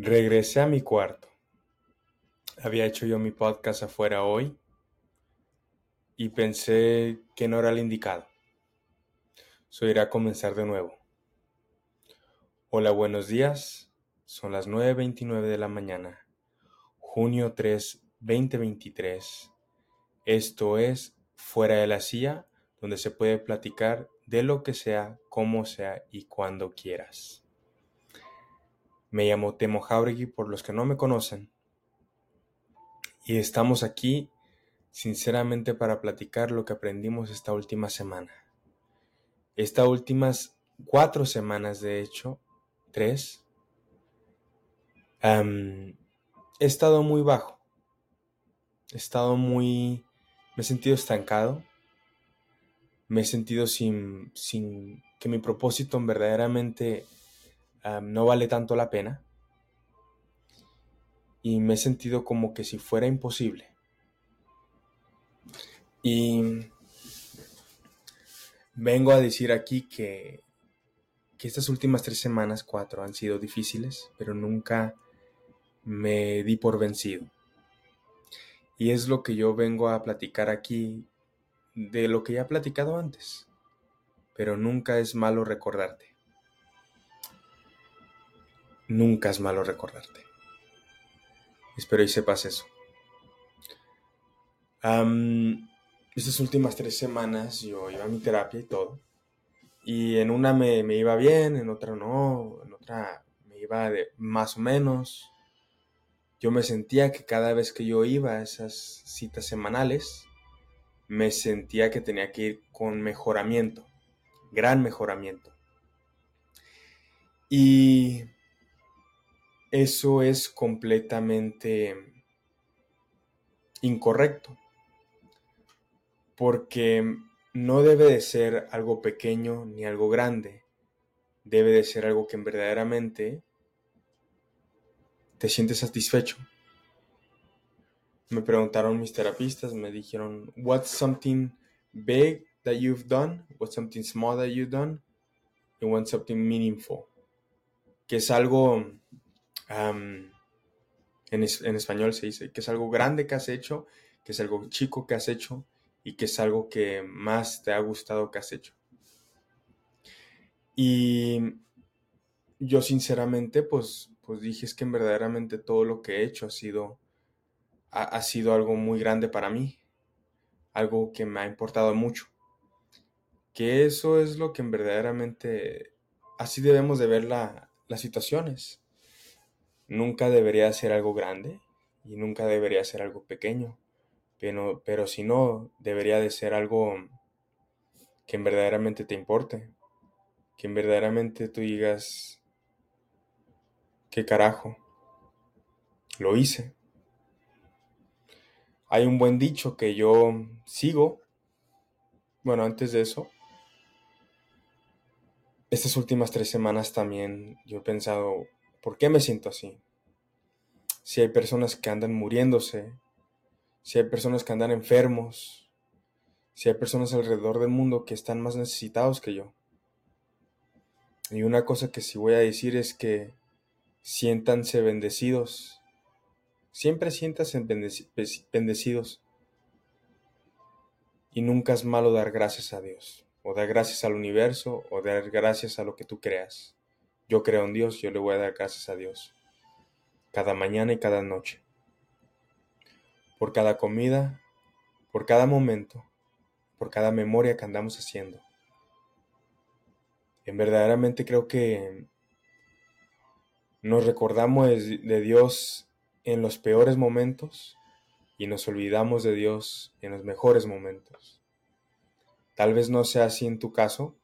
Regresé a mi cuarto. Había hecho yo mi podcast afuera hoy y pensé que no era el indicado. So iré a comenzar de nuevo. Hola, buenos días. Son las 9.29 de la mañana. Junio 3, 2023. Esto es Fuera de la Silla, donde se puede platicar de lo que sea, como sea y cuando quieras. Me llamo Temo Jauregui por los que no me conocen. Y estamos aquí sinceramente para platicar lo que aprendimos esta última semana. Estas últimas cuatro semanas, de hecho, tres, he estado muy bajo. He estado muy... Me he sentido estancado. Me he sentido sin, sin que mi propósito verdaderamente no vale tanto la pena. Y me he sentido como que si fuera imposible. Y vengo a decir aquí que, que estas últimas tres semanas, cuatro, han sido difíciles, pero nunca me di por vencido. Y es lo que yo vengo a platicar aquí de lo que ya he platicado antes. Pero nunca es malo recordarte. Nunca es malo recordarte. Espero y sepas eso. estas últimas tres semanas yo iba a mi terapia y todo. Y en una me, iba bien, en otra no, en otra me iba de más o menos. Yo me sentía que cada vez que yo iba a esas citas semanales, me sentía que tenía que ir con mejoramiento, gran mejoramiento. Y eso es completamente incorrecto, porque no debe de ser algo pequeño ni algo grande, debe de ser algo que verdaderamente te sientes satisfecho. Me preguntaron mis terapistas, me dijeron, what's something big that you've done? What's something small that you've done? And what's something meaningful? Que es algo en, español se dice que es algo grande que has hecho, que es algo chico que has hecho y que es algo que más te ha gustado que has hecho. Y yo sinceramente pues, pues dije que verdaderamente todo lo que he hecho ha sido, ha, sido algo muy grande para mí, algo que me ha importado mucho. Que eso es lo que verdaderamente, así debemos de ver las situaciones nunca debería ser algo grande y nunca debería ser algo pequeño, pero, pero si no, debería de ser algo que verdaderamente te importe, que verdaderamente tú digas, ¿qué carajo? Lo hice. Hay un buen dicho que yo sigo. Bueno, antes de eso, estas últimas tres semanas también yo he pensado, ¿Por qué me siento así? Si hay personas que andan muriéndose, si hay personas que andan enfermos, si hay personas alrededor del mundo que están más necesitados que yo. Y una cosa que sí voy a decir es que siéntanse bendecidos. Siempre siéntanse bendecidos. Y nunca es malo dar gracias a Dios, o dar gracias al universo, o dar gracias a lo que tú creas. Yo creo en Dios, yo le voy a dar gracias a Dios. Cada mañana y cada noche. Por cada comida, por cada momento, por cada memoria que andamos haciendo. En verdaderamente creo que nos recordamos de Dios en los peores momentos y nos olvidamos de Dios en los mejores momentos. Tal vez no sea así en tu caso,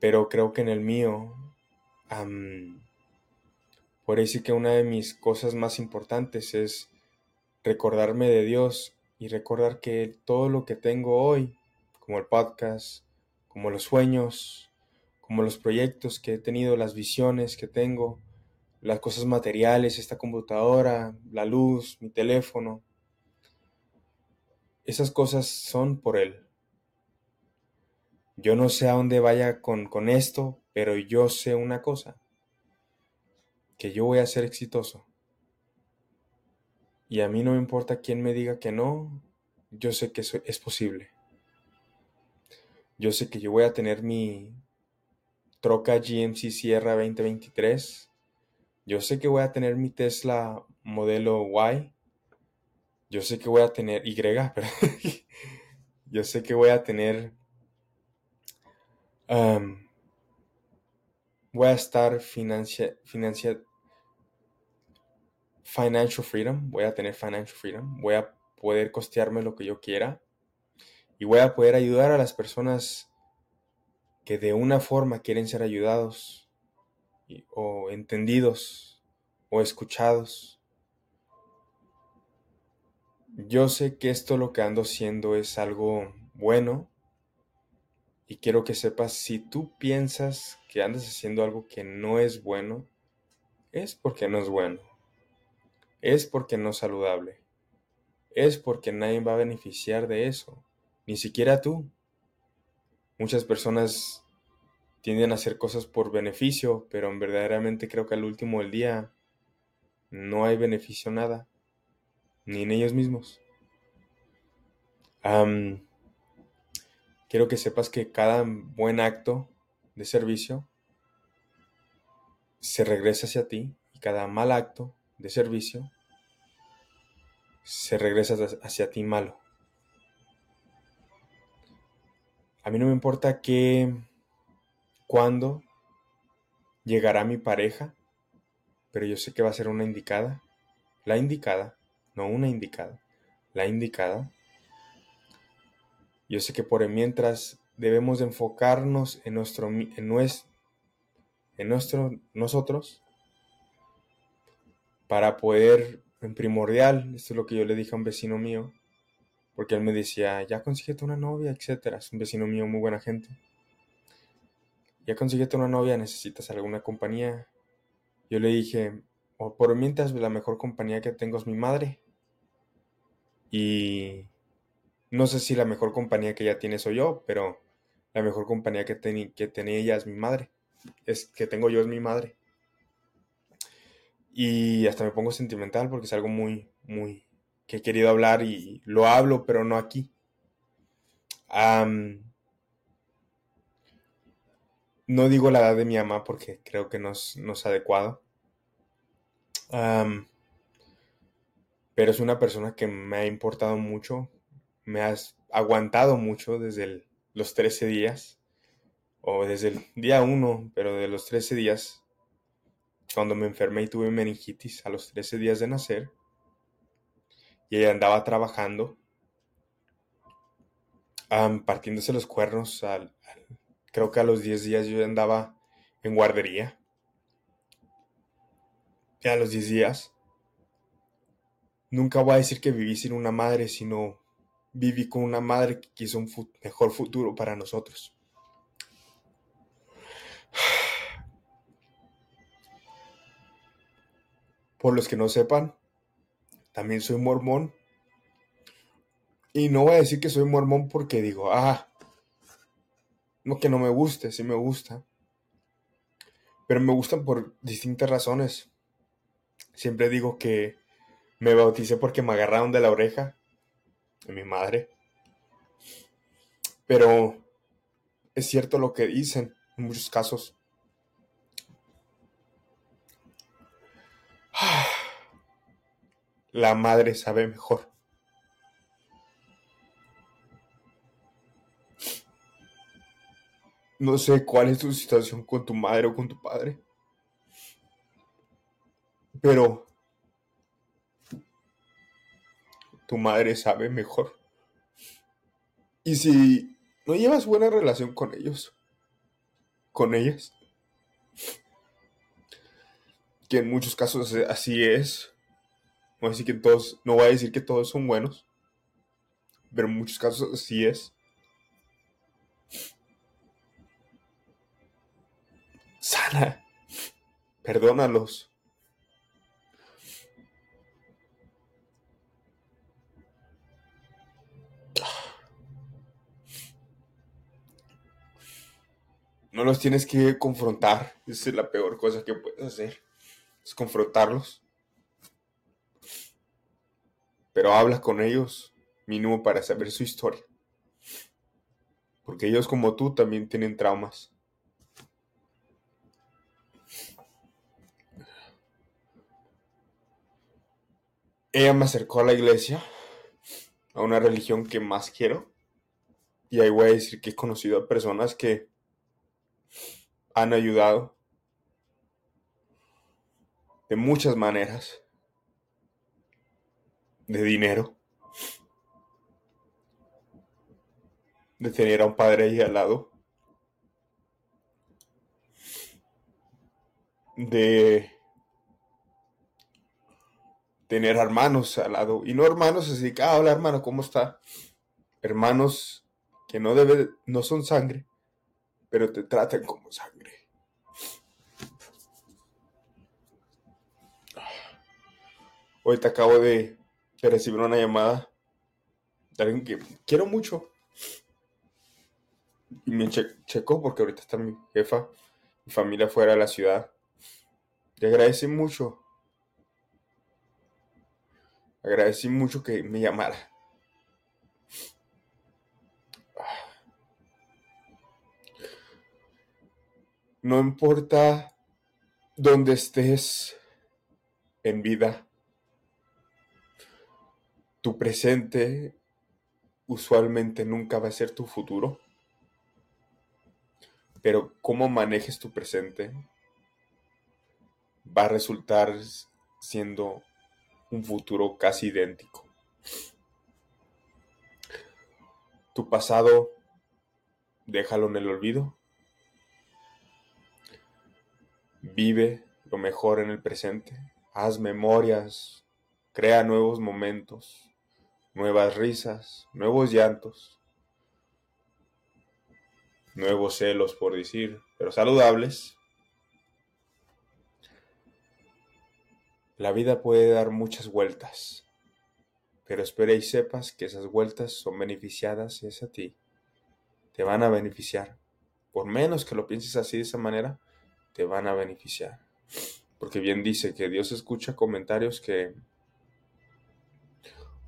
pero creo que en el mío por eso que una de mis cosas más importantes es recordarme de Dios y recordar que todo lo que tengo hoy, como el podcast, como los sueños, como los proyectos que he tenido, las visiones que tengo, las cosas materiales, esta computadora, la luz, mi teléfono, esas cosas son por Él. Yo no sé a dónde vaya con, con esto, pero yo sé una cosa, que yo voy a ser exitoso. Y a mí no me importa quién me diga que no, yo sé que eso es posible. Yo sé que yo voy a tener mi troca GMC Sierra 2023. Yo sé que voy a tener mi Tesla modelo Y. Yo sé que voy a tener Y, pero yo sé que voy a tener voy a estar financial, financial, financial freedom, voy a tener financial freedom, voy a poder costearme lo que yo quiera y voy a poder ayudar a las personas que de una forma quieren ser ayudados o entendidos o escuchados. Yo sé que esto lo que ando haciendo es algo bueno y quiero que sepas, si tú piensas que andas haciendo algo que no es bueno, es porque no es bueno. Es porque no es saludable. Es porque nadie va a beneficiar de eso. Ni siquiera tú. Muchas personas tienden a hacer cosas por beneficio, pero verdaderamente creo que al último del día no hay beneficio nada. Ni en ellos mismos. Quiero que sepas que cada buen acto de servicio se regresa hacia ti y cada mal acto de servicio se regresa hacia ti malo. A mí no me importa qué, cuándo llegará mi pareja, pero yo sé que va a ser una indicada, la indicada, no una indicada, la indicada yo sé que por mientras debemos enfocarnos en nuestro, en en nuestro, nosotros para poder, en primordial, esto es lo que yo le dije a un vecino mío, porque él me decía, ya consíguete una novia, etcétera. Es un vecino mío, muy buena gente. Ya consíguete una novia, necesitas alguna compañía. Yo le dije, por mientras la mejor compañía que tengo es mi madre. Y no sé si la mejor compañía que ella tiene soy yo, pero la mejor compañía que, que tenía ella es mi madre. Es que tengo yo es mi madre. Y hasta me pongo sentimental porque es algo muy, muy que he querido hablar y lo hablo, pero no aquí. no digo la edad de mi mamá porque creo que no es, adecuado. pero es una persona que me ha importado mucho me has aguantado mucho desde los 13 días, o desde el día 1, pero de los 13 días, cuando me enfermé y tuve meningitis a los 13 días de nacer, y ella andaba trabajando, partiéndose los cuernos, al, creo que a los 10 días yo andaba en guardería. Y a los 10 días, nunca voy a decir que viví sin una madre, sino viví con una madre que quiso un mejor futuro para nosotros. Por los que no sepan, también soy mormón. Y no voy a decir que soy mormón porque digo, ah, no que no me guste, sí me gusta. Pero me gustan por distintas razones. Siempre digo que me bauticé porque me agarraron de la oreja de mi madre. Pero es cierto lo que dicen en muchos casos. La madre sabe mejor. No sé cuál es tu situación con tu madre o con tu padre. Pero tu madre sabe mejor. Y si no llevas buena relación con ellos, con ellas, que en muchos casos así es, no voy a decir que todos, no voy a decir que todos son buenos, pero en muchos casos así es. Sana, perdónalos. No los tienes que confrontar. Esa es la peor cosa que puedes hacer. es confrontarlos. Pero habla con ellos mínimo para saber su historia. Porque ellos como tú también tienen traumas. Ella me acercó a la iglesia, a una religión que más quiero. Y ahí voy a decir que he conocido a personas que han ayudado de muchas maneras. De dinero. De tener a un padre ahí al lado. De tener hermanos al lado. Y no hermanos así ah, hola hermano, ¿cómo está? Hermanos que no debe, no son sangre, pero te tratan como sangre. Hoy te acabo de, recibir una llamada de alguien que quiero mucho. Y me checó porque ahorita está mi jefa, mi familia fuera de la ciudad. Le agradecí mucho. Agradecí mucho que me llamara. No importa dónde estés en vida, tu presente usualmente nunca va a ser tu futuro, pero cómo manejes tu presente va a resultar siendo un futuro casi idéntico. Tu pasado, déjalo en el olvido. Vive lo mejor en el presente. Haz memorias, crea nuevos momentos nuevas risas, nuevos llantos, nuevos celos, por decir, pero saludables. La vida puede dar muchas vueltas, pero espera y sepas que esas vueltas son beneficiadas es a ti. Te van a beneficiar. Por menos que lo pienses así de esa manera, te van a beneficiar. Porque bien dice que Dios escucha comentarios que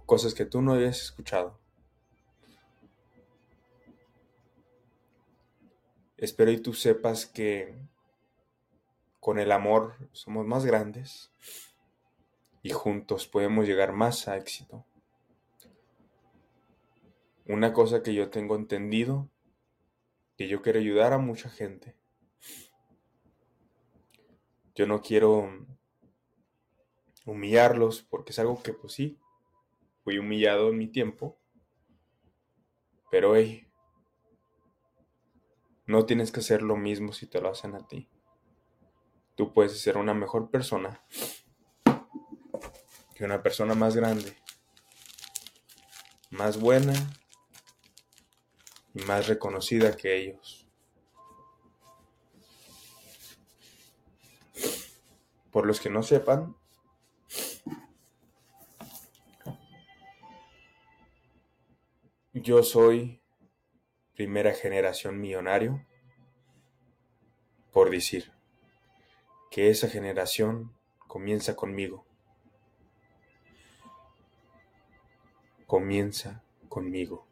cosas que tú no habías escuchado. Espero y tú sepas que con el amor somos más grandes y juntos podemos llegar más a éxito. Una cosa que yo tengo entendido, que yo quiero ayudar a mucha gente. Yo no quiero humillarlos porque es algo que pues sí, fui humillado en mi tiempo, pero hey, no tienes que hacer lo mismo si te lo hacen a ti. Tú puedes ser una mejor persona que una persona más grande, más buena y más reconocida que ellos. Por los que no sepan, Yo soy primera generación millonario, por decir que esa generación comienza conmigo. Comienza conmigo.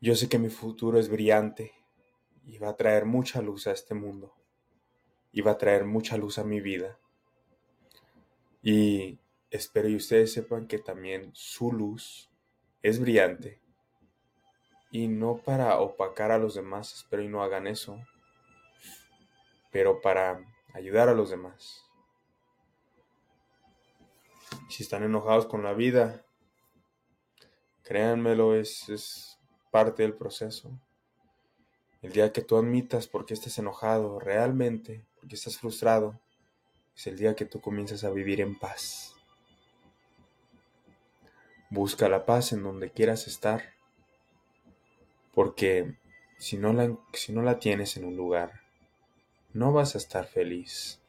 Yo sé que mi futuro es brillante y va a traer mucha luz a este mundo y va a traer mucha luz a mi vida. Y Espero y ustedes sepan que también su luz es brillante. Y no para opacar a los demás, espero y no hagan eso, pero para ayudar a los demás. Si están enojados con la vida, créanmelo, es, es parte del proceso. El día que tú admitas por qué estás enojado realmente, porque estás frustrado, es el día que tú comienzas a vivir en paz. Busca la paz en donde quieras estar, porque si no la, si no la tienes en un lugar, no vas a estar feliz.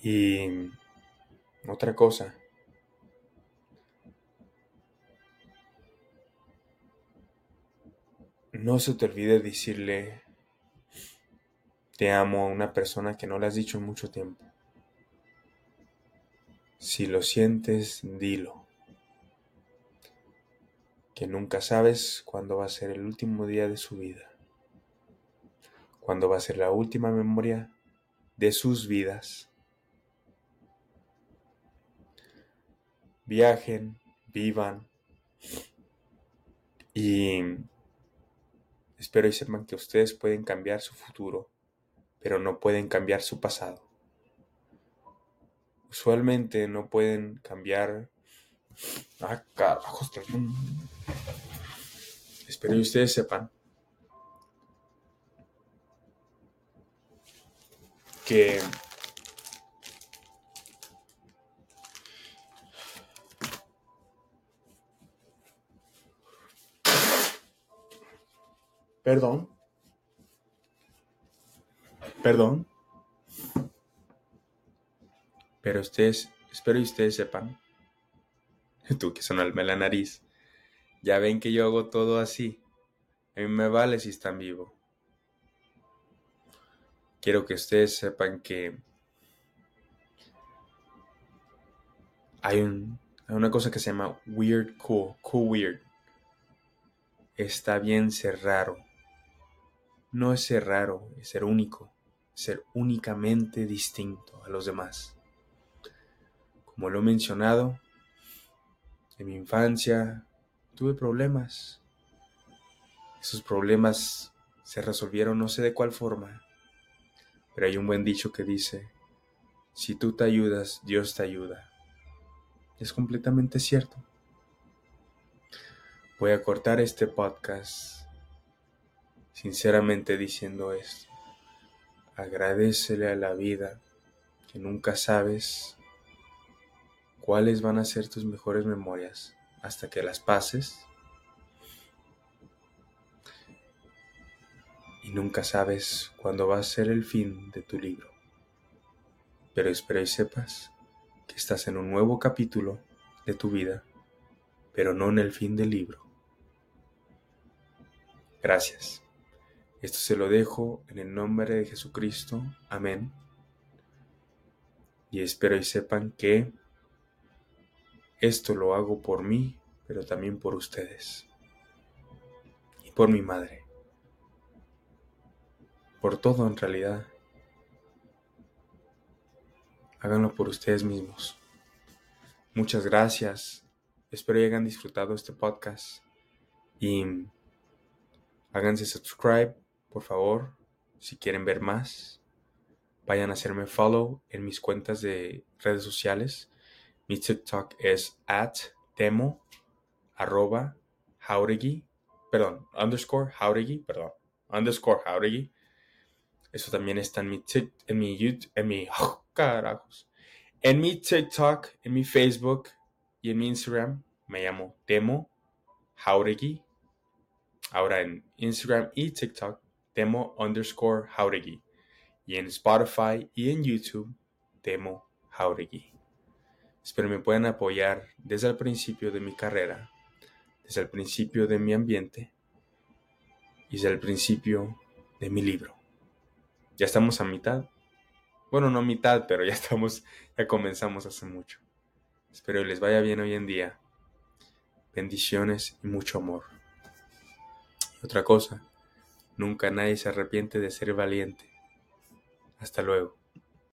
Y otra cosa, no se te olvide decirle te amo a una persona que no le has dicho en mucho tiempo. Si lo sientes, dilo. Que nunca sabes cuándo va a ser el último día de su vida. Cuándo va a ser la última memoria de sus vidas. Viajen, vivan y espero y sepan que ustedes pueden cambiar su futuro pero no pueden cambiar su pasado. Usualmente no pueden cambiar... Ah, carajos. Espero que ustedes sepan que Perdón. Perdón. Pero ustedes, espero que ustedes sepan, tú que sonarme la nariz, ya ven que yo hago todo así. A mí me vale si están vivos. Quiero que ustedes sepan que hay, un, hay una cosa que se llama weird cool, cool weird. Está bien ser raro. No es ser raro, es ser único ser únicamente distinto a los demás. Como lo he mencionado, en mi infancia tuve problemas. Esos problemas se resolvieron no sé de cuál forma, pero hay un buen dicho que dice, si tú te ayudas, Dios te ayuda. Es completamente cierto. Voy a cortar este podcast sinceramente diciendo esto. Agradecele a la vida que nunca sabes cuáles van a ser tus mejores memorias hasta que las pases. Y nunca sabes cuándo va a ser el fin de tu libro. Pero espero y sepas que estás en un nuevo capítulo de tu vida, pero no en el fin del libro. Gracias. Esto se lo dejo en el nombre de Jesucristo. Amén. Y espero y sepan que esto lo hago por mí, pero también por ustedes. Y por mi madre. Por todo en realidad. Háganlo por ustedes mismos. Muchas gracias. Espero que hayan disfrutado este podcast. Y háganse subscribe por favor, si quieren ver más, vayan a hacerme follow en mis cuentas de redes sociales. Mi TikTok es at demo arroba jauregui, perdón, underscore jauregui, perdón, underscore jauregui. Eso también está en mi, en mi YouTube, en mi, oh, en mi TikTok, en mi Facebook y en mi Instagram. Me llamo Demo Jauregui. Ahora en Instagram y TikTok Demo underscore Jauregui. Y en Spotify y en YouTube, Demo Jauregui. Espero me puedan apoyar desde el principio de mi carrera, desde el principio de mi ambiente y desde el principio de mi libro. Ya estamos a mitad. Bueno, no a mitad, pero ya estamos, ya comenzamos hace mucho. Espero les vaya bien hoy en día. Bendiciones y mucho amor. otra cosa, Nunca nadie se arrepiente de ser valiente. Hasta luego.